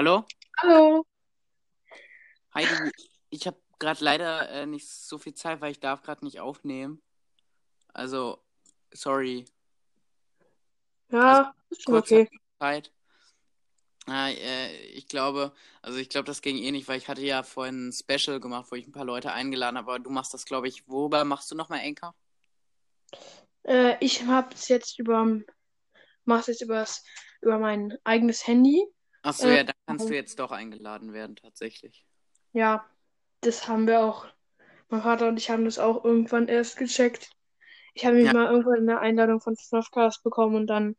Hallo? Hallo. Heidi, ich habe gerade leider äh, nicht so viel Zeit, weil ich darf gerade nicht aufnehmen. Also, sorry. Ja, ist schon okay. Zeit. Äh, äh, ich glaube, also ich glaube, das ging eh nicht, weil ich hatte ja vorhin ein Special gemacht, wo ich ein paar Leute eingeladen habe, aber du machst das, glaube ich, worüber machst du nochmal Anchor? Äh, ich hab's jetzt über, mach's jetzt übers, über mein eigenes Handy. Achso, Äh, ja, da kannst du jetzt doch eingeladen werden, tatsächlich. Ja, das haben wir auch. Mein Vater und ich haben das auch irgendwann erst gecheckt. Ich habe mich Ja. mal irgendwann eine Einladung von Snufcast bekommen und dann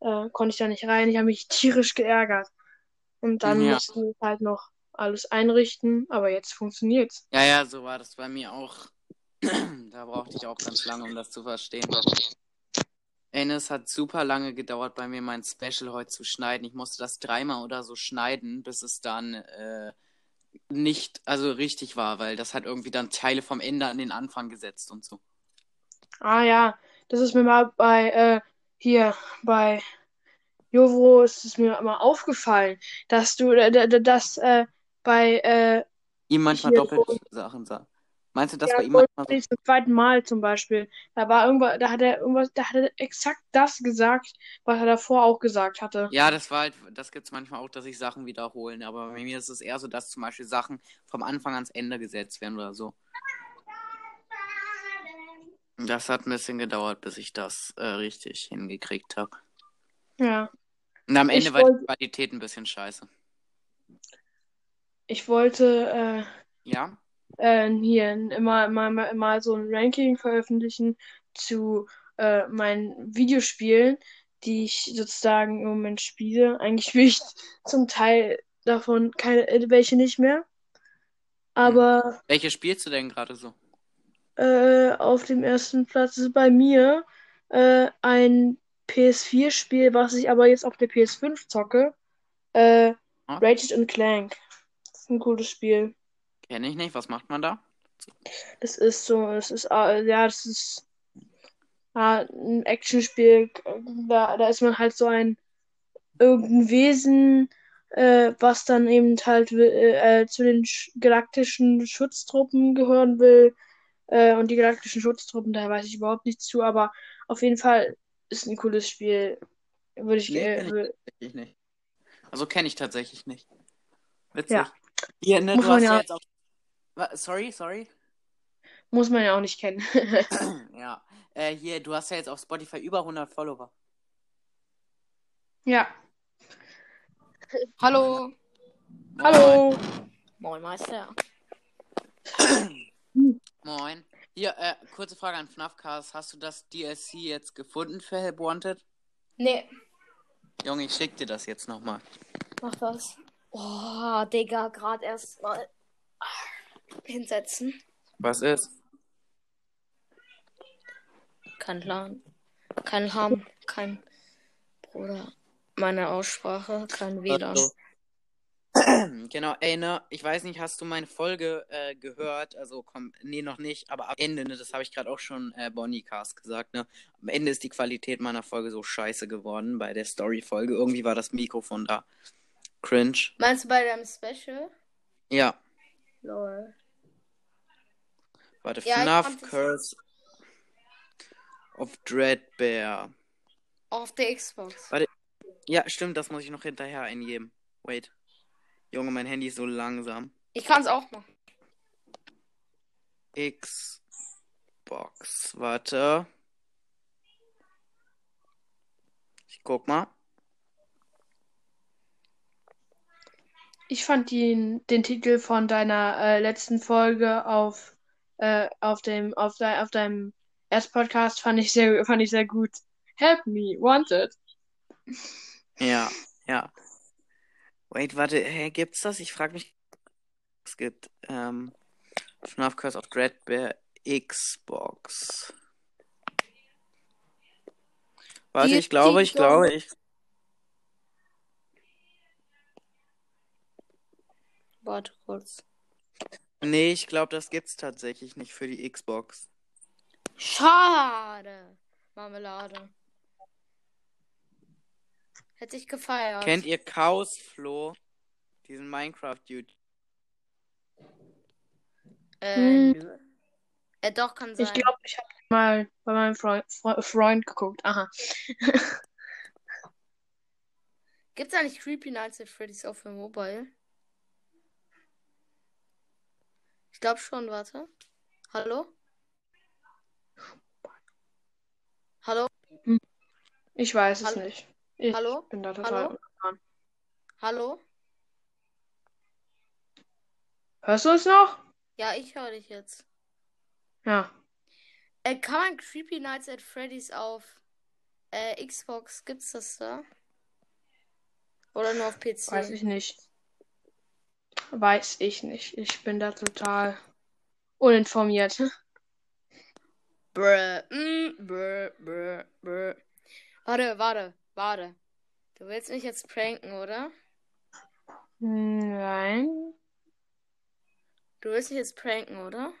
äh, konnte ich da nicht rein. Ich habe mich tierisch geärgert. Und dann Ja. mussten wir halt noch alles einrichten, aber jetzt funktioniert's. Ja, ja, so war das bei mir auch. da brauchte ich auch ganz lange, um das zu verstehen. Ey, es hat super lange gedauert, bei mir mein Special heute zu schneiden. Ich musste das dreimal oder so schneiden, bis es dann äh, nicht, also richtig war, weil das hat irgendwie dann Teile vom Ende an den Anfang gesetzt und so. Ah ja, das ist mir mal bei äh, hier bei Jovo ist es mir mal aufgefallen, dass du äh, dass äh, bei äh, Ihm manchmal Hier, doppelt Sachen sagen. Meinst du, dass ja, bei ihm manchmal Goldberry zum zweiten Mal zum Beispiel, da war irgendwas, da hat er irgendwas, da hat er exakt das gesagt, was er davor auch gesagt hatte. Ja, das war halt, das gibt's manchmal auch, dass sich Sachen wiederholen, aber bei mir ist es eher so, dass zum Beispiel Sachen vom Anfang ans Ende gesetzt werden oder so. Das hat ein bisschen gedauert, bis ich das äh, richtig hingekriegt habe. Ja, Und am Ende Ich war die Qualität ein bisschen scheiße. ich wollte Ja? Äh, hier immer mal, mal, mal so ein Ranking veröffentlichen zu äh, meinen Videospielen, die ich sozusagen im Moment spiele. Eigentlich spiele ich zum Teil davon keine, äh, welche nicht mehr. Aber Welche spielst du denn gerade so? äh, auf dem ersten Platz ist bei mir äh, ein PS4-Spiel, was ich aber jetzt auf der PS5 zocke. Äh, Ah. Ratchet and Clank. Das ist ein cooles Spiel. Kenne ich nicht. Was macht man da? Das ist so, es ist, äh, ja, das ist äh, ein Actionspiel. Da, da ist man halt so ein irgendein Wesen, äh, was dann eben halt äh, äh, zu den sch- galaktischen Schutztruppen gehören will. Äh, und die galaktischen Schutztruppen, da weiß ich überhaupt nichts zu, aber auf jeden Fall ist ein cooles Spiel. Würde ich, Nee, äh, kenn ich. nicht. Also kenne ich tatsächlich nicht. Witzig. Ja. Hier, ne, Muss du hast ja- jetzt auch. Sorry, sorry. muss man ja auch nicht kennen. ja. Äh, hier, du hast ja jetzt auf Spotify über 100 Follower. ja. Hallo. Hallo. Moin Meister. Moin. Hier, äh, kurze Frage an FNAFcast. Hast du das DLC jetzt gefunden für Help Wanted? Nee, Junge, ich schick dir das jetzt nochmal. mach das. Oh, Digga, gerade erst mal hinsetzen. Was ist? Kein Plan. Kein Ham. Kein Bruder. Meine Aussprache. Kein WLAN. Also, genau, ey, ne, ich weiß nicht, hast du meine Folge äh, gehört? Also, komm, nee, noch nicht, aber am Ende, ne, das habe ich gerade auch schon äh, Bonnie-Cast gesagt, ne, am Ende ist die Qualität meiner Folge so scheiße geworden bei der Story-Folge. Irgendwie war das Mikrofon da. Cringe. Meinst du bei deinem Special? Ja, Lol. Warte, Ja, FNAF Curse of Dreadbear. Auf der Xbox. Ja, stimmt, das muss ich noch hinterher eingeben. Wait. Junge, mein Handy ist so langsam. Ich kann's auch machen. Xbox. Warte. Ich guck mal. Ich fand den, den Titel von deiner äh, letzten Folge auf, äh, auf dem, auf, de, auf deinem Erstpodcast fand ich sehr, fand ich sehr gut. Help me, wanted. Ja, ja. Wait, warte, hä, gibt's das? Ich frage mich. Es gibt ähm, FNAF Curse of Dreadbear Xbox. Warte, ich glaube, ich glaube, ich. Warte kurz. Nee, ich glaube, das gibt's tatsächlich nicht für die Xbox. Schade. Marmelade. Hätte ich gefeiert. Kennt ihr Chaos Flo? Diesen Minecraft-Dude. Äh, Hm. äh, doch, kann sein. Ich glaube, ich habe mal bei meinem Freund, Fre Freund geguckt. Aha. Gibt's eigentlich Creepy Nights at Freddy's auch für Mobile? Ich glaube schon, warte. Hallo? Hallo? Ich weiß es Hallo? nicht. Ich Hallo? bin da total Hallo? unerfahren. Hallo? Hörst du es noch? Ja, ich höre dich jetzt. Ja. Äh, kann man Creepy Nights at Freddy's auf äh, Xbox, gibt's das da? Oder nur auf PC? Weiß ich nicht. Weiß ich nicht. Ich bin da total uninformiert. Brr, mm, brr, brr, brr. Warte, warte, warte. Du willst mich jetzt pranken, oder? Nein. Du willst mich jetzt pranken, oder?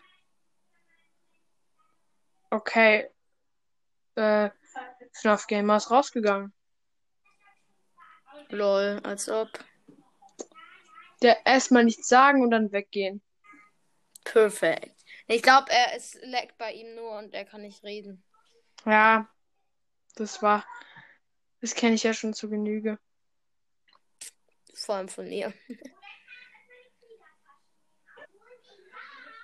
Okay. Äh, FNAF Gamer ist rausgegangen. Lol, als ob. Der erstmal nichts sagen und dann weggehen. Perfekt. Ich glaube, er ist leckt bei ihm nur und er kann nicht reden. Ja. Das war. Das kenne ich ja schon zu Genüge. Vor allem von ihr.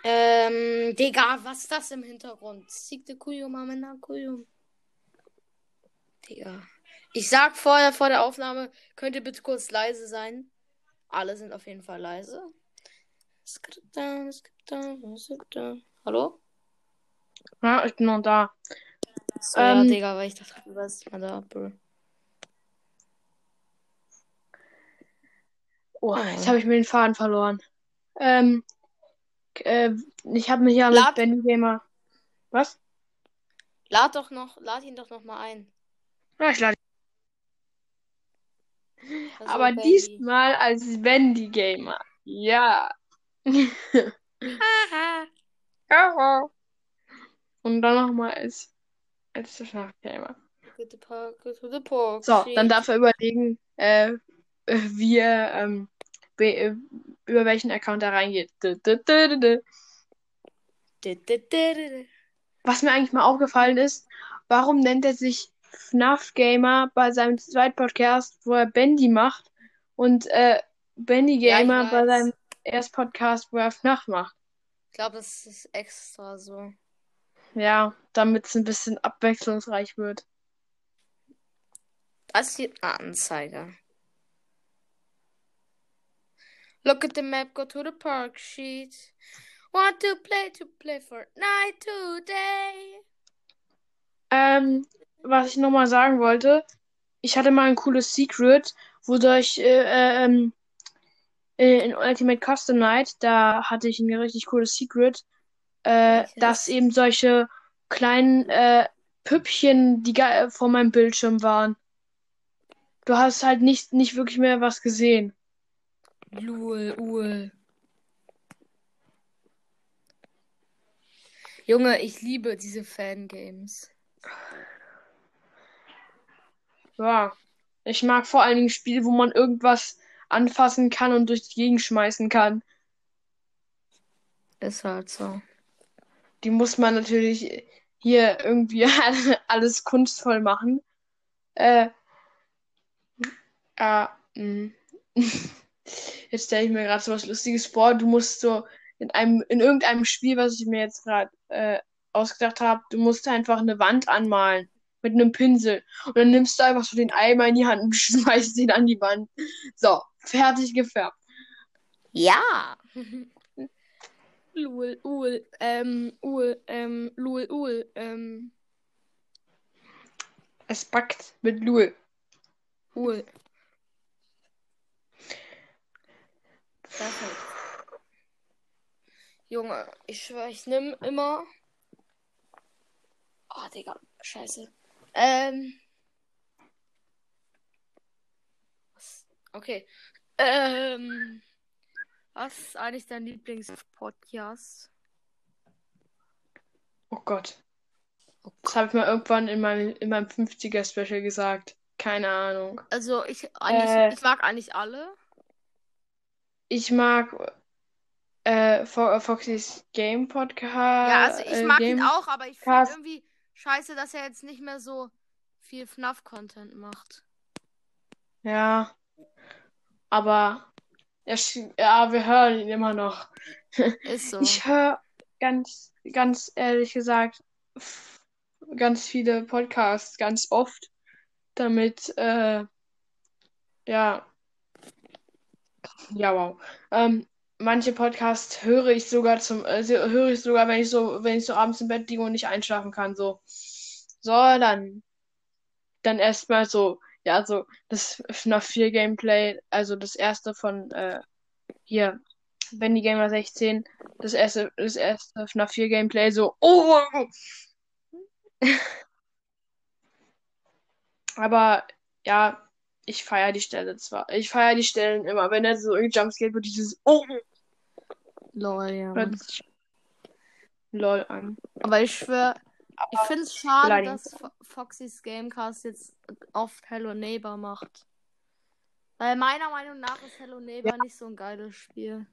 ähm, Digga, was ist das im Hintergrund? Siegte Kuyum Amena Kuyum. Digga. Ich sag vorher vor der Aufnahme, könnt ihr bitte kurz leise sein? Alle sind auf jeden Fall leise. Skripta, skripta, skripta. Hallo? Ja, ich bin noch da. So, ja, Ähm, Digga, weil ich dachte, du warst mehr da, Bro. Oh, jetzt habe ich mir den Faden verloren. Ähm, äh, ich habe mich ja mit Lad- Benny Gamer. Was? Lad doch noch, lad ihn doch noch mal ein. Ja, ich lade. Also, Aber Benny. diesmal als Wendy Gamer. Ja. Haha. Und dann nochmal als, als FNAF Gamer. Go to the park, go to the park. So, dann darf er überlegen, äh, wie er, ähm, äh, über welchen Account er reingeht. Was mir eigentlich mal aufgefallen ist, warum nennt er sich FNAF Gamer bei seinem Zweitpodcast, wo er Bendy macht und äh, Bendy Ja, Gamer bei weiß. seinem Erstpodcast, wo er FNAF macht. Ich glaube, das ist extra so. Ja, damit es ein bisschen abwechslungsreich wird. Das ist die Anzeige. Look at the map, go to the park sheet. Want to play to play Fortnite today. Ähm, was ich nochmal sagen wollte, ich hatte mal ein cooles Secret, wodurch äh, äh, ähm, äh, in Ultimate Custom Night, da hatte ich ein richtig cooles Secret, äh, Welches? dass eben solche kleinen äh, Püppchen, die ga- vor meinem Bildschirm waren. Du hast halt nicht, nicht wirklich mehr was gesehen. Lul, ul. Junge, ich liebe diese Fangames. Ja. Ich mag vor allen Dingen Spiele, wo man irgendwas anfassen kann und durch die Gegend schmeißen kann. Ist halt so. Die muss man natürlich hier irgendwie alles kunstvoll machen. Äh, ah, mh. Jetzt stelle ich mir gerade so was Lustiges vor. Du musst so in einem, in irgendeinem Spiel, was ich mir jetzt gerade äh, ausgedacht habe, du musst einfach eine Wand anmalen mit einem Pinsel. Und dann nimmst du einfach so den Eimer in die Hand und schmeißt ihn an die Wand. So, fertig gefärbt. Ja. Lul, ul, ähm, ul, ähm, lul, ul, ähm, Es packt mit Lul. ul. Junge, ich schwör, ich nimm immer. Oh, Digga, scheiße. Ähm. Was? Okay. Ähm. Was ist eigentlich dein Lieblingspodcast? Oh Gott. Das habe ich mal irgendwann in meinem, in meinem 50er-Special gesagt. Keine Ahnung. Also ich Äh. ich mag eigentlich alle. ich mag äh, Fo- Foxys Game Podcast. Ja, also ich äh, mag Game ihn auch, aber ich finde irgendwie scheiße, dass er jetzt nicht mehr so viel FNAF-Content macht. Ja. Aber er ja, wir hören ihn immer noch. Ist so. Ich höre ganz, ganz ehrlich gesagt ganz viele Podcasts ganz oft, damit, äh, ja, ja, wow. Ähm, manche Podcasts höre ich sogar zum, äh, höre ich sogar, wenn ich so, wenn ich so abends im Bett liege und nicht einschlafen kann, so. So, dann, dann erstmal so, ja, so das FNAF 4 Gameplay, also das erste von, äh, hier, Bendy Gamer 16, das erste, das erste FNAF 4 Gameplay, so, oh! Aber, ja, ich feiere die Stelle zwar. Ich feiere die Stellen immer. Wenn er so irgendwie Jumpscare wird, dieses Oh! Lol, ja. lol an. Aber ich schwöre, ich finde es schade, beleidigend. dass Fo- Foxys Gamecast jetzt oft Hello Neighbor macht. Weil meiner Meinung nach ist Hello Neighbor nicht so ein geiles Spiel.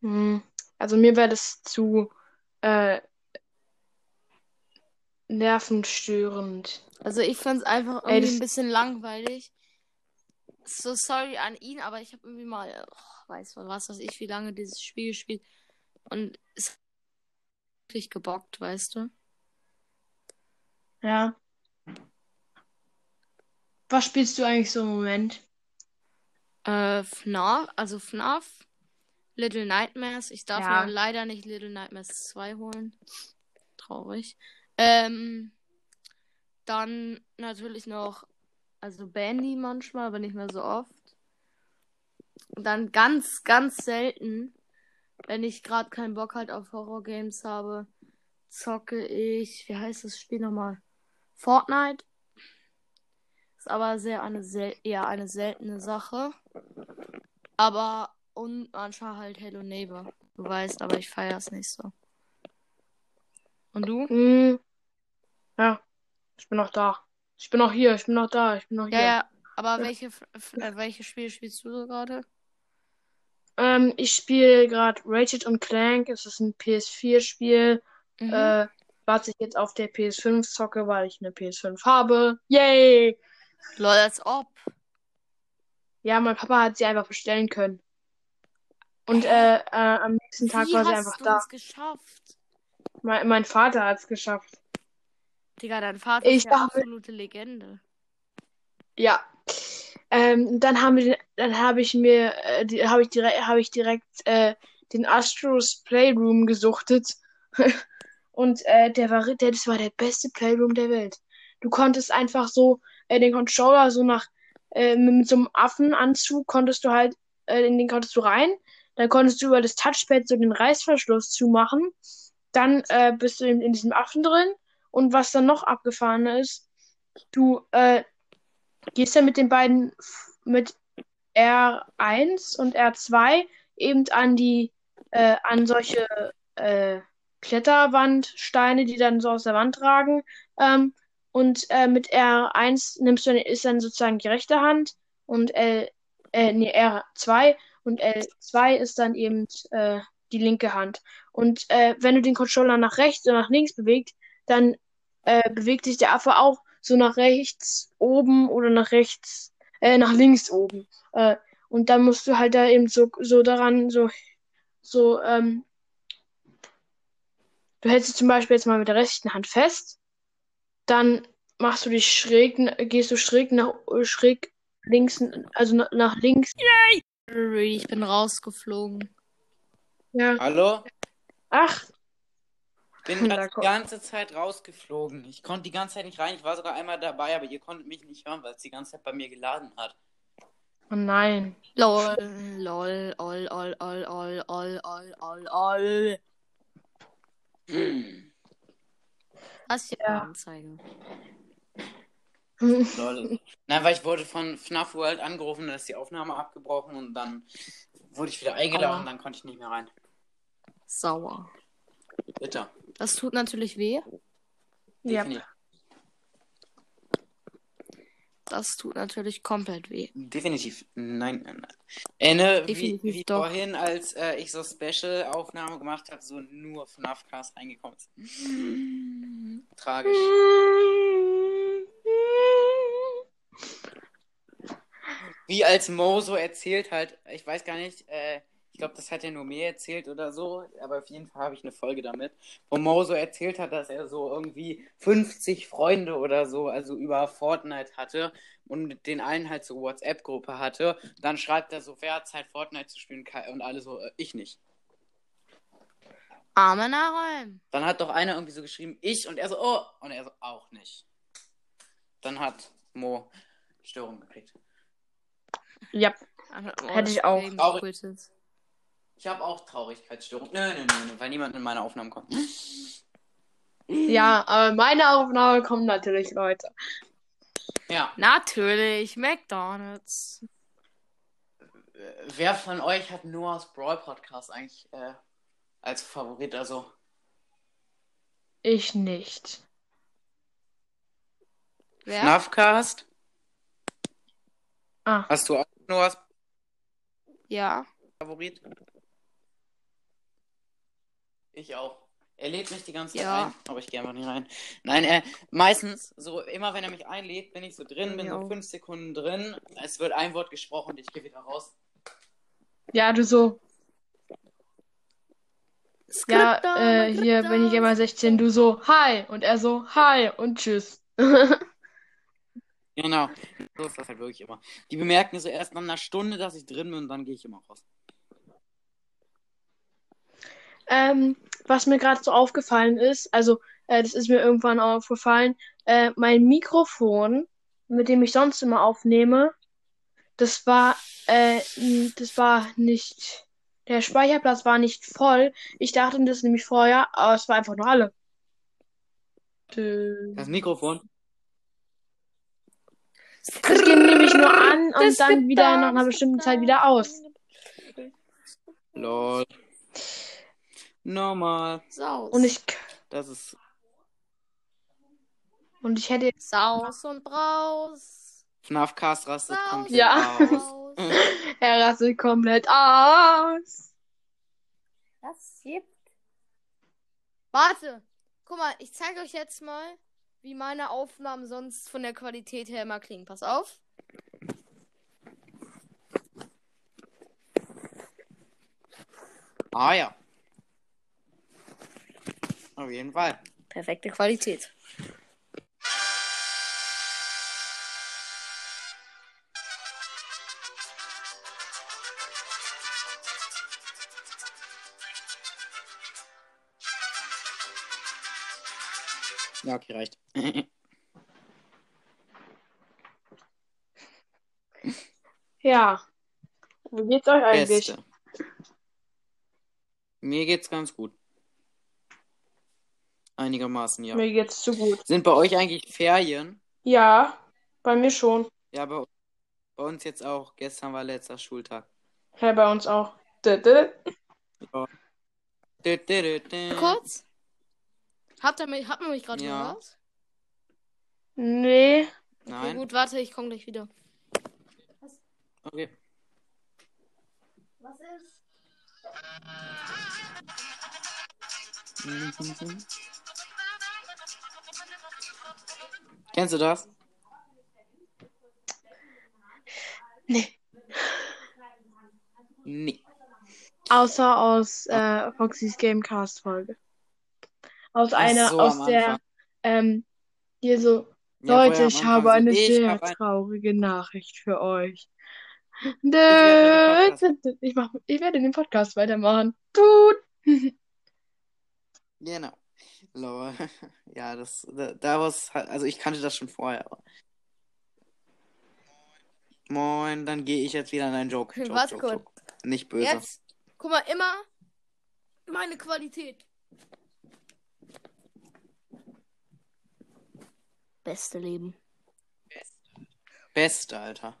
Hm. Also mir wäre das zu äh, nervenstörend. Also ich finde es einfach Ey, irgendwie das- ein bisschen langweilig. So sorry an ihn, aber ich habe irgendwie mal, oh, weiß man was, was ich, wie lange dieses Spiel gespielt und es hat wirklich gebockt, weißt du? Ja. Was spielst du eigentlich so im Moment? Äh, FNAF, also FNAF, Little Nightmares. Ich darf Ja. leider nicht Little Nightmares 2 holen. Traurig. Ähm, dann natürlich noch, also Bandy manchmal, aber nicht mehr so oft. Und dann ganz, ganz selten, wenn ich gerade keinen Bock halt auf Horror-Games habe, zocke ich, wie heißt das Spiel nochmal? Fortnite. Ist aber sehr eine sel eher eine seltene Sache. Aber und manchmal halt Hello Neighbor. Du weißt, aber ich feiere es nicht so. Und du? Hm. Ja, ich bin noch da. Ich bin noch hier, ich bin noch da, ich bin noch Ja, hier. ja. Aber welche, F- F- äh, welche Spiele spielst du so gerade? Ähm, ich spiele gerade Ratchet und Clank. Es ist ein PS4-Spiel, Mhm. äh, was ich jetzt auf der PS5 zocke, weil ich eine PS5 habe. Yay! Lol, als ob. Ja, mein Papa hat sie einfach bestellen können. Und äh, äh, am nächsten Tag Wie war sie einfach du da. es geschafft? Mein, mein Vater hat es geschafft. Digga, dein Vater Ich ist ja dachte- absolute Legende. Ja. Ähm, dann haben wir, dann habe ich mir, äh, habe ich direkt, habe ich direkt äh, den Astros Playroom gesuchtet. Und äh, der war, der, das war der beste Playroom der Welt. Du konntest einfach so äh, den Controller so nach äh, mit, mit so einem Affenanzug konntest du halt äh, in den konntest du rein. Dann konntest du über das Touchpad so den Reißverschluss zumachen. Dann äh, bist du in, in diesem Affen drin. Und was dann noch abgefahren ist, du äh, gehst dann mit den beiden mit R1 und R2 eben an die äh, an solche äh, Kletterwandsteine, die dann so aus der Wand ragen. Ähm, und äh, mit R1 nimmst du ist dann sozusagen die rechte Hand und L, äh, nee, R2 und L2 ist dann eben äh, die linke Hand. Und äh, wenn du den Controller nach rechts oder nach links bewegt, dann äh, bewegt sich der Affe auch so nach rechts oben oder nach rechts, äh, nach links oben. Äh, und dann musst du halt da eben so, so daran, so, so, ähm, du hältst dich zum Beispiel jetzt mal mit der rechten Hand fest, dann machst du dich schräg, gehst du schräg nach, schräg links, also nach, nach links. Ich bin rausgeflogen. Ja. Hallo? Ach, Bin die ganze Zeit rausgeflogen. Ich konnte die ganze Zeit nicht rein. Ich war sogar einmal dabei, aber ihr konntet mich nicht hören, weil es die ganze Zeit bei mir geladen hat. oh nein. Lol, lol, ol, ol, ol, ol, ol, ol, ol, ol. Hm. Was für Ja. Anzeige. Lol. Nein, weil ich wurde von FNAF World angerufen, da ist die Aufnahme abgebrochen und dann wurde ich wieder eingeladen und dann konnte ich nicht mehr rein. Sauer. Bitte. Das tut natürlich weh. Ja. Definitiv. Das tut natürlich komplett weh. Definitiv. Nein, nein, nein. Äh, ne, wie, Definitiv wie doch. vorhin, als äh, ich so Special-Aufnahme gemacht habe, so nur FNAF-Cast reingekommen ist. Tragisch. Wie als Mo so erzählt hat, ich weiß gar nicht, äh, ich glaube, das hat er nur mir erzählt oder so, aber auf jeden Fall habe ich eine Folge damit, wo Mo so erzählt hat, dass er so irgendwie 50 Freunde oder so, also über Fortnite hatte und mit den allen halt so WhatsApp-Gruppe hatte. Dann schreibt er so, wer hat Zeit, Fortnite zu spielen und alle so, äh, ich nicht. Arme Nahrung. Dann hat doch einer irgendwie so geschrieben, ich und er so, oh, und er so, auch nicht. Dann hat Mo Störung gekriegt. Ja. Hätte ich auch. Traurig. Ich habe auch Traurigkeitsstörung. Nö, nö, nö, weil niemand in meine Aufnahmen kommt. Ja, aber meine Aufnahme kommen natürlich Leute. Ja. Natürlich, McDonalds. Wer von euch hat Noahs Brawl Podcast eigentlich äh, als Favorit? Also, Ich nicht. Wer? FNAFcast? Ah, Hast du auch Noahs Ja. Favorit? Ich auch. Er lädt mich die ganze Zeit Ja. ein, aber ich gehe einfach nicht rein. Nein, äh, meistens, so immer wenn er mich einlädt, bin ich so drin, bin Ja. so fünf Sekunden drin. Es wird ein Wort gesprochen und ich gehe wieder raus. ja, du so. Ja, äh, hier bin ich immer 16, du so, hi. Und er so, hi und tschüss. Genau. So ist das halt wirklich immer. Die bemerken so erst nach einer Stunde, dass ich drin bin und dann gehe ich immer raus. Ähm, was mir gerade so aufgefallen ist, also äh, das ist mir irgendwann aufgefallen, äh, mein Mikrofon, mit dem ich sonst immer aufnehme, das war, äh, das war nicht, der Speicherplatz war nicht voll. Ich dachte das nämlich vorher, aber es war einfach nur alle. Das Mikrofon. Das ging nämlich nur an und Das dann wieder nach einer bestimmten Zeit wieder aus. Lol. Normal. Saus. Und ich, Das ist. und ich hätte, Saus und Braus. FNAF-Cast rastet Saus komplett Ja. aus. Er rastet komplett aus. Das gibt. Warte. Guck mal, ich zeige euch jetzt mal, wie meine Aufnahmen sonst von der Qualität her immer klingen. Pass auf. Ah ja. Auf jeden Fall. Perfekte Qualität. Ja, okay, reicht. Ja. Wie geht's euch eigentlich? Beste. Mir geht's ganz gut. Einigermaßen, ja. Mir geht's zu gut. Sind bei euch eigentlich Ferien? Ja, bei mir schon. Ja, bei, bei uns jetzt auch. Gestern war letzter Schultag. Ja, bei uns auch. Dö, dö. Dü, dü, dü, dü. Kurz. Habt ihr mich, hat man mich gerade Ja. gehört? Nee. Okay, Nein? gut, warte, ich komme gleich wieder. Okay. Was ist? Kennst du das? Nee. Nee. Außer aus äh, Foxys Gamecast Folge. Aus Ach einer, so, aus der, ähm, hier so, Ja, Leute, ich habe eine ich sehr hab ein- traurige Nachricht für euch. Dö, werde. Ich, mach, ich werde den Podcast weitermachen. Tut. Genau. Lol. Ja, das, da, da was, also ich kannte das schon vorher. aber- Moin, dann gehe ich jetzt wieder in einen Joke. Joke, Warte Joke. Joke. Nicht böse. Jetzt. Guck mal, immer meine Qualität. Beste Leben. Beste, Alter.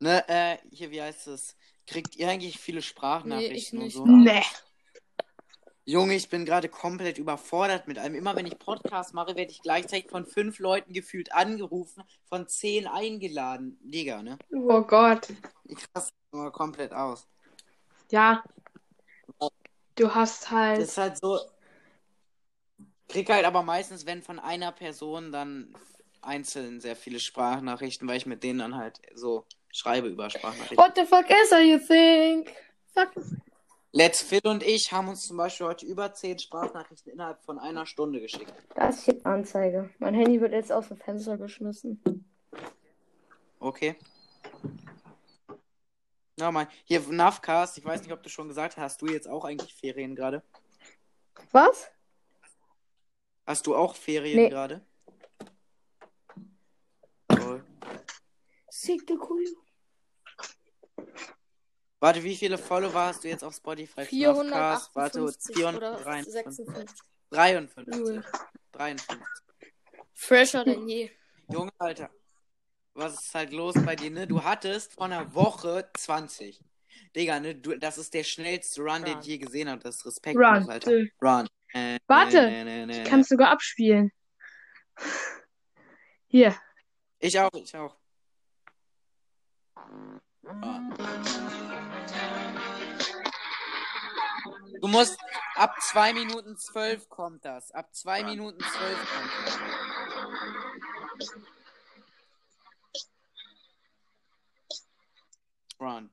Ne, äh, hier, wie heißt es? Kriegt ihr eigentlich viele Nee, ich Sprachnachrichten nicht. und so? Nee. Junge, ich bin gerade komplett überfordert mit allem. Immer wenn ich Podcast mache, werde ich gleichzeitig von fünf Leuten gefühlt angerufen, von zehn eingeladen. Digga, ne? Oh Gott. Ich raste immer komplett aus. Ja. Du hast Das halt. ist halt so. Krieg halt aber meistens, wenn von einer Person dann einzeln sehr viele Sprachnachrichten, weil ich mit denen dann halt so schreibe über Sprachnachrichten. What the fuck is that you think? Fuck. Let's Phil und ich haben uns zum Beispiel heute über zehn Sprachnachrichten innerhalb von einer Stunde geschickt. Da ist Anzeige. Mein Handy wird jetzt aus dem Fenster geschmissen. Okay. Ja, mein. Hier, Navcast, ich weiß nicht, ob du schon gesagt hast, hast du jetzt auch eigentlich Ferien gerade? Was? Hast du auch Ferien Nee. gerade? Toll. Sick the cool. Warte, wie viele Follower hast du jetzt auf Spotify? für Navcast? Warte, 458 oder 453. 56. 53. Cool. 53. Fresher denn je. Junge, Alter. Was ist halt los bei dir, ne? Du hattest vor einer Woche 20. Digga, ne? Du, das ist der schnellste Run, den Run. ich je gesehen habe. Das ist respektlos, Run. Alter. Run. Äh, Warte, ne, ne, ne, Ich kann es sogar abspielen. Hier. Ich auch, ich auch. Ah. Du musst ab 2 Minuten 12 kommt das. Ab 2 Minuten 12 kommt das. Run.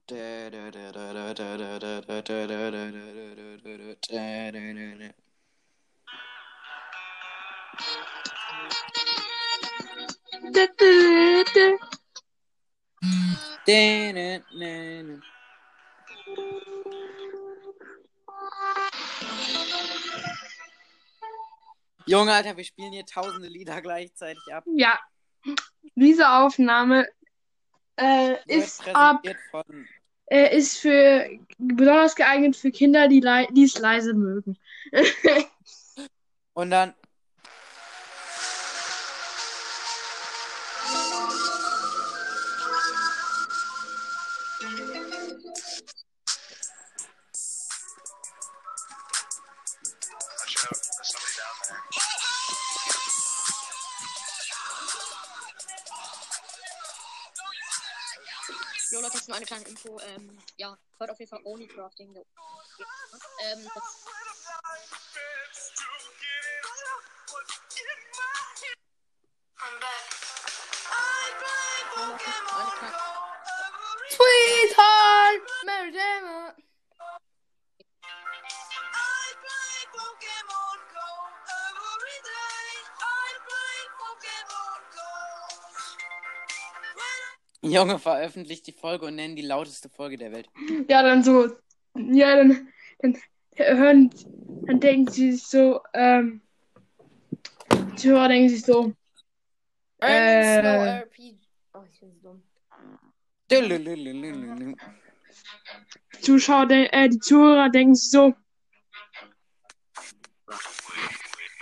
Junge, Alter, wir spielen hier tausende Lieder gleichzeitig ab. Ja. Diese Aufnahme äh, ist ab von äh, ist für besonders geeignet für Kinder, die die es leise mögen. Und dann. Jo, Leute, jetzt nur eine kleine Info. Ähm, ja, hört auf jeden Fall Only Crafting. Ähm, Sweetheart! Mary Jane! Junge, veröffentlicht die Folge und nennen die lauteste Folge der Welt. Ja, dann so. Ja, dann, dann hören, dann denken sie sich so, ähm, die Hörer denken sich so, Äh. Oh, ich bin so dumm. Zuschauer, äh, die Zuhörer denken sich so,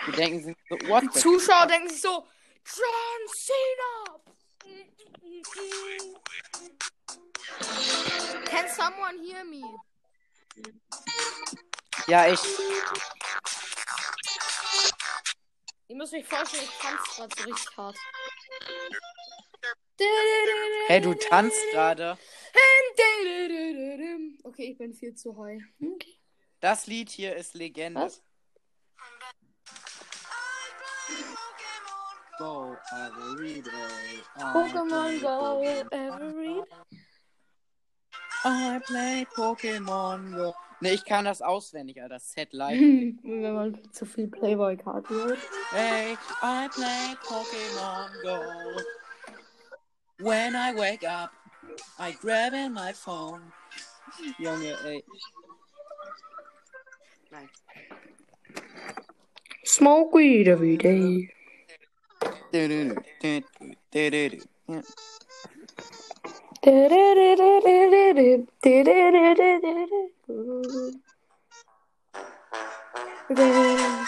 Die denken sich so, what the Zuschauer denken sich so, John Cena! Can someone hear me? Ja, ich. Ihr müsst euch vorstellen, ich tanze gerade so richtig hart. Hey, du tanzt gerade. Okay, ich bin viel zu high. Okay. Das Lied hier ist Legende. Was? Go every day. Pokémon Go every I play Pokémon Go. Ne, ich kann das auswendig, Alter. Set live. Wenn man zu viel Playboy-Card hört. Hey, I play Pokemon Go. When I wake up, I grab in my phone. Junge, ey. Nein. Smoke weed every day.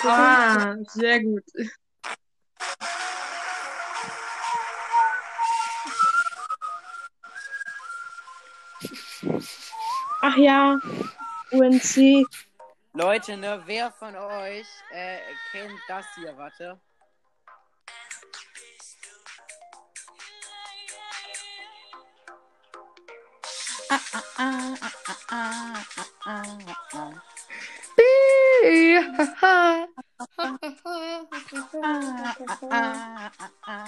Ah, sehr gut. Ach ja, UNC. Leute, ne, wer von euch äh, kennt das hier? Warte.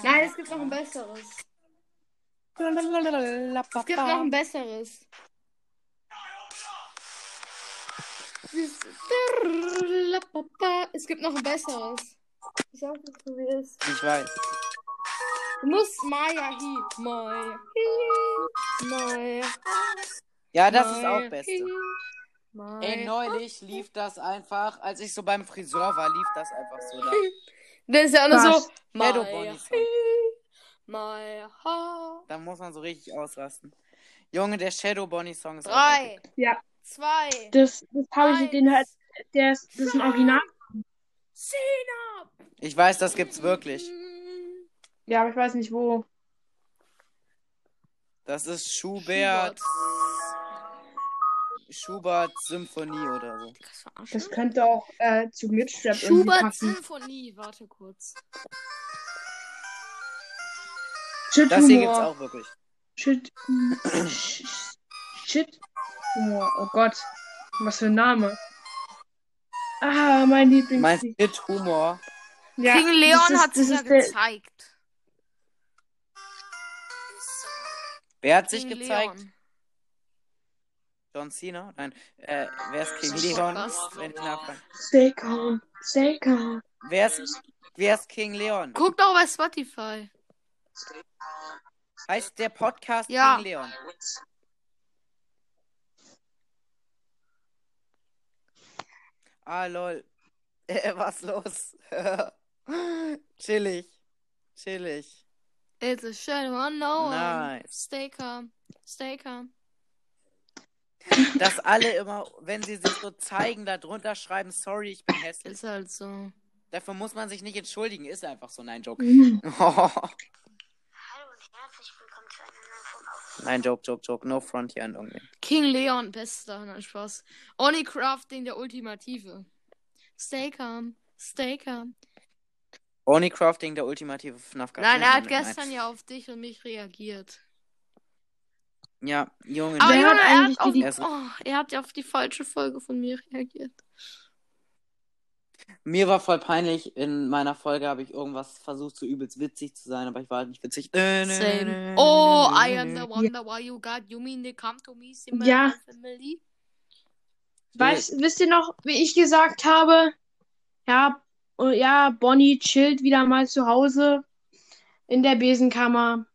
Nein, es gibt noch ein besseres. Es gibt noch ein besseres. Es gibt noch ein besseres. Ich sag nicht, wie es ist. Ich weiß. Du musst Maya He. Maya He. Maya. Ja, das ist auch. Maya. Ey, neulich lief das einfach, als ich so beim Friseur war, lief das einfach so da. Das ist ja auch nur so. Shadow Maya. He. Maya Ha. Da muss man so richtig ausrasten. Junge, der Shadow Bonnie Song ist auch Drei. Ja, zwei, das, das habe ich den halt. Der ist, das ist ein Original. Cena. Ich weiß, das gibt's wirklich. Ja, aber ich weiß nicht wo. Das ist Schubert. Schubert Symphonie oder so. Das könnte auch äh, zu irgendwie Schubert. Symphonie. Warte kurz. Shit Das hier Humor. gibt's auch wirklich. Shit. Sh- Shit. Humor. Oh Gott. Was für ein Name. Ah, mein Lieblings. Meinst du Hit Humor? ja, King Leon ist- hat sich das ja gezeigt. Wer hat sich King gezeigt? Leon. John Cena? Nein. Äh, wer ist King Leon? Wenn ich nachfrage. Stay calm. Stay calm. Wer ist, wer ist King Leon? Guck doch bei Spotify. Heißt der Podcast Ja. King Leon? Ah, lol. Äh, was los? Chillig. Chillig. It's a shadow on no one. Nice. Stay calm. Stay calm. Dass alle immer, wenn sie sich so zeigen, da drunter schreiben, sorry, ich bin hässlich. Ist halt so. Dafür muss man sich nicht entschuldigen, ist einfach so. Nein, Joke. Mhm. Hallo und herzlich willkommen zu einer neuen Folge Nein, Joke, Joke, Joke. No front hier an irgendwen. King Leon, bester. Nein, Spaß. Oni Crafting, der Ultimative. Stay calm. Stay calm. Oni Crafting, der ultimative FNAF Nein, er hat Nein. gestern ja auf dich und mich reagiert. Ja, Junge. Aber Junge, hat er, eigentlich hat auf, die- oh, er hat ja auf die falsche Folge von mir reagiert. Mir war voll peinlich. In meiner Folge habe ich irgendwas versucht, so übelst witzig zu sein, aber ich war halt nicht witzig. Same. Oh, I am the wonder why you got you mean they come to me, Ja. Family. Weißt, wisst ihr noch, wie ich gesagt habe? Ja, oh, ja, Bonnie chillt wieder mal zu Hause in der Besenkammer.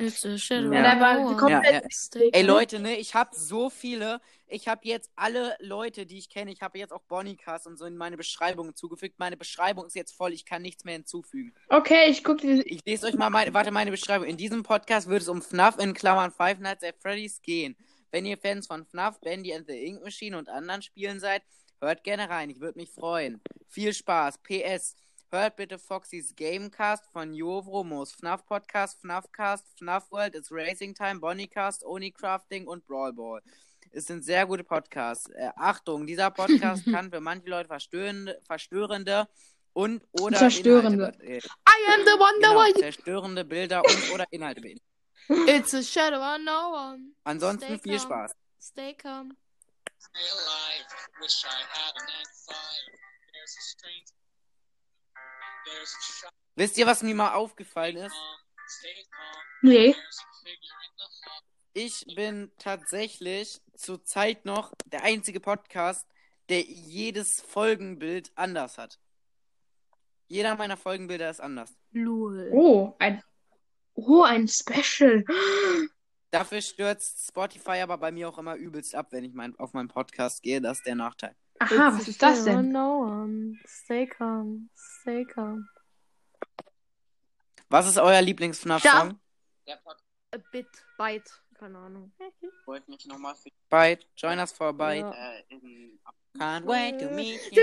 It's a shadow. Ja, no one. komplett- Ja, ja. Ey calm. Leute, ne, ich habe so viele. Ich habe jetzt alle Leute, die ich kenne. Ich habe jetzt auch Bonnycast und so in meine Beschreibung hinzugefügt. Meine Beschreibung ist jetzt voll. Ich kann nichts mehr hinzufügen. Okay, ich gucke dir. Ich lese euch mal meine, warte, meine Beschreibung. In diesem Podcast wird es um FNAF in Klammern Five Nights at Freddy's gehen. Wenn ihr Fans von FNAF, Bandy and the Ink Machine und anderen Spielen seid, hört gerne rein. Ich würde mich freuen. Viel Spaß. PS. Hört bitte Foxys Gamecast von Jovro, Moos FNAF Podcast, FNAFcast, FNAF World, It's Racing Time, Bonnycast, Oni Crafting und Brawl Ball. Es sind sehr gute Podcasts. Äh, Achtung, dieser Podcast kann für manche Leute verstörende, verstörende und oder Zerstörende. Inhalte, äh, I am the wonder genau, you... zerstörende Bilder und oder Inhalte beinhalten. It's a shadow on no one. Ansonsten Stay viel calm. Spaß. Stay calm. Wisst ihr, was mir mal aufgefallen ist? Nee. Ich bin tatsächlich zurzeit noch der einzige Podcast, der jedes Folgenbild anders hat. Jeder meiner Folgenbilder ist anders. Lul. Oh, ein. Oh, ein Special. Dafür stürzt Spotify aber bei mir auch immer übelst ab, wenn ich mein, auf meinen Podcast gehe. Das ist der Nachteil. Aha, was ist das denn? no one. Stay calm. Stay calm. Was ist euer Lieblings-FNAF-Song? Der Podcast A bit bite. Keine Ahnung. wollte mich nochmal für Bite. Join us for a bite. Ja. äh, in Can't wait to meet you.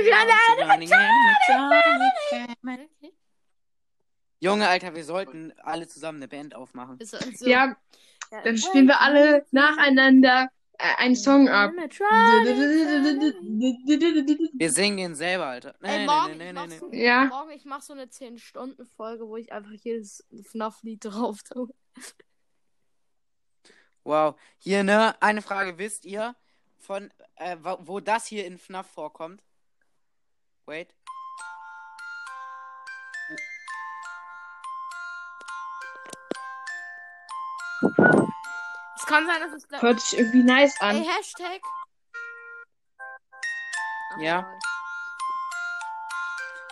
Junge, Alter, wir sollten alle zusammen eine Band aufmachen. Also, Ja, dann spielen wir alle nacheinander äh, einen Song ab. Wir singen den selber, Alter. Nee, Ey, nee, morgen, nee, ich nee, mach nee. so, Ja. morgen, ich mach so eine 10-Stunden-Folge, wo ich einfach jedes FNAF-Lied drauf tue. Wow. Hier, ne, eine Frage. Wisst ihr, von, äh, wo, wo das hier in FNAF vorkommt? Wait. Es kann sein, dass es. Hört sich irgendwie nice Ey, an. Hashtag. Ach, Ja. egal.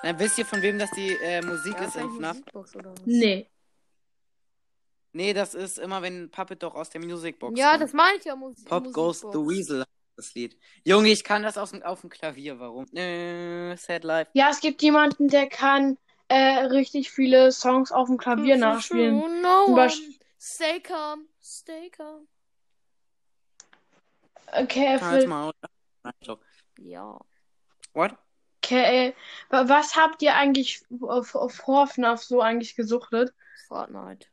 Na, wisst ihr, von wem das die äh, Musik Ja, ist in FNAF? Musikbox oder was? Nee. Nee, das ist immer, wenn Puppet doch aus der Musicbox Ja, kommt. das meine ich ja. Musik Pop Goes the Musikbox. Weasel, das Lied. Junge, ich kann das aus dem, auf dem Klavier. Warum? Äh, Sad Life. Ja, es gibt jemanden, der kann äh, richtig viele Songs auf dem Klavier nachspielen. No Zum one. Beispiel- Stay calm. Stay calm. Okay, Halt für, mal. Nein, Joke. Ja. What? okay, wa- was habt ihr eigentlich auf, auf vor FNAF so eigentlich gesuchtet? Fortnite.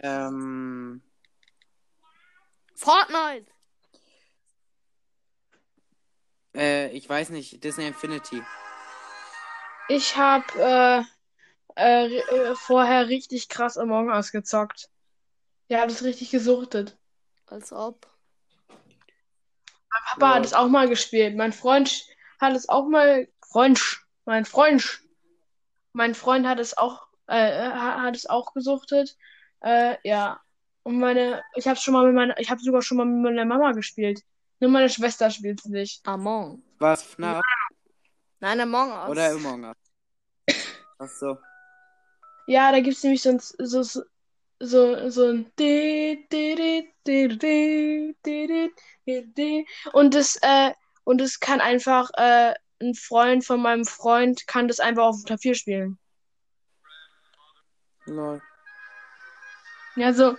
Ähm. Fortnite! Äh, ich weiß nicht. Disney Infinity. Ich hab äh, äh, äh, vorher richtig krass Among Us gezockt. Ja, hab das richtig gesuchtet. Als ob. Papa Ja. hat es auch mal gespielt. Mein Freund hat es auch mal. Freund. Mein Freund. Mein Freund hat es auch, äh, ha- hat es auch gesuchtet. Äh, ja. Und meine, ich habe schon mal mit meiner, ich habe sogar schon mal mit meiner Mama gespielt. Nur meine Schwester spielt es nicht. Among. Was? FNAF? Nein, Among Us. Oder Among Us? Ach so. Ja, da gibt's nämlich so ein, so, so, so ein und das, äh, und das kann einfach, äh, ein Freund von meinem Freund kann das einfach auf dem Klavier spielen. lol Ja, so.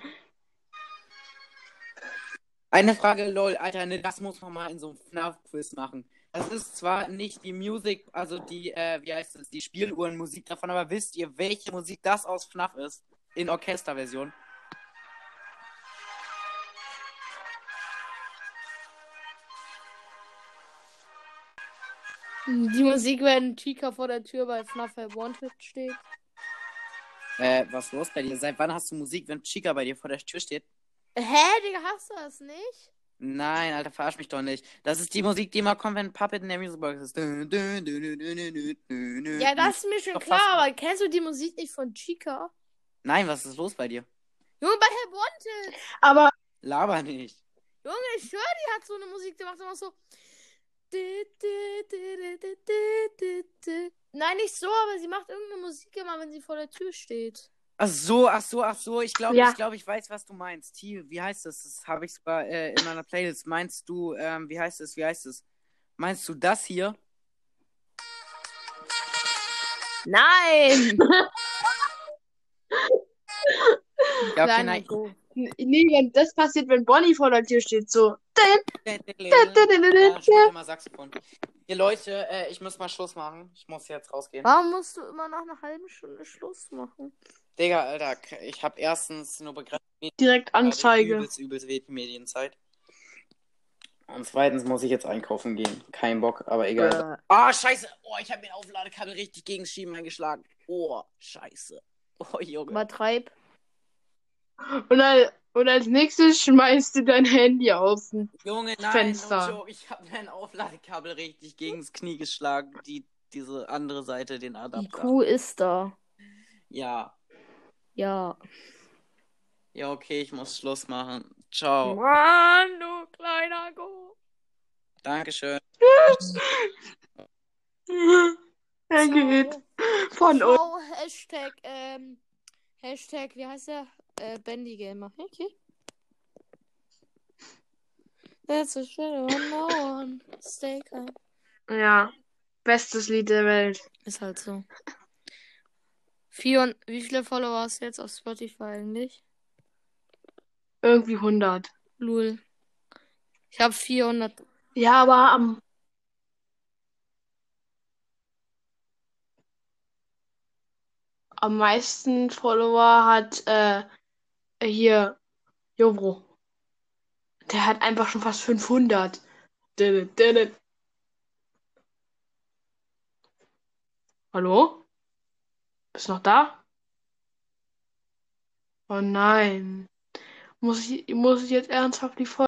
Eine Frage, lol, Alter, ne, das muss man mal in so einem FNAF-Quiz machen. Das ist zwar nicht die Musik, also die, äh, wie heißt es, die Spieluhrenmusik davon, aber wisst ihr, welche Musik das aus FNAF ist? In Orchesterversion. Die Musik, wenn Chica vor der Tür bei FNAF Wanted steht. Äh, was ist los bei dir? Seit wann hast du Musik, wenn Chica bei dir vor der Tür steht? Hä, Digga, hast du das nicht? Nein, Alter, verarsch mich doch nicht. Das ist die Musik, die immer kommt, wenn Puppet in der Musicbox ist. Ja, das ist mir schon klar, aber kennst du die Musik nicht von Chica? Nein, was ist los bei dir? Junge, bei Help Wanted! aber Laber nicht. Junge, ich schwör, die hat so eine Musik, die macht immer so. Nein, nicht so, aber sie macht irgendeine Musik immer, wenn sie vor der Tür steht. Ach so, ach so, ach so. Ich glaube, Ja. ich glaube, ich weiß, was du meinst. T, wie heißt das? Das habe ich sogar äh, in meiner Playlist. Meinst du, ähm, wie heißt es? Wie heißt es? Meinst du das hier? Nein! Ja, okay, nein. Go. nee, wenn das passiert, wenn Bonnie vor der Tür steht, so. Ja, spiel mal Saxophon. Ihr Leute, äh, ich muss mal Schluss machen. Ich muss jetzt rausgehen. Warum musst du immer nach einer halben Stunde Schluss machen? Digga, Alter, ich habe erstens nur begrenzt Direkt Anzeige. übelst, übelst wenig Medienzeit. Und zweitens muss ich jetzt einkaufen gehen. Kein Bock, aber egal. Ah, scheiße. Oh, ich habe mir Aufladekabel richtig gegen das Schieben eingeschlagen. Oh, scheiße. Oh, Junge. Übertreib. Und, als, und als nächstes schmeißt du dein Handy auf den Junge, nein, Fenster. no. Ich habe mir ein Aufladekabel richtig gegen das Knie geschlagen. Die, diese andere Seite, den Die Adapter. Kuh ist da. Ja. Ja. Ja, okay, ich muss Schluss machen. Ciao. Mann, du kleiner Go. Dankeschön. Er geht von uns. Hashtag, ähm, Hashtag, wie heißt der? Äh, Bendy Gamer. Okay. That's a shadow on no one. Stay calm. Ja. Bestes Lied der Welt. Ist halt so. Vier und, wie viele Follower hast du jetzt auf Spotify eigentlich? Irgendwie 100. Lul. Ich habe 400. Ja, aber am. Am meisten Follower hat äh, hier Jovro. Der hat einfach schon fast 500. Didit, didit. Hallo? Bist noch da? Oh nein. Muss ich, muss ich jetzt ernsthaft die Folge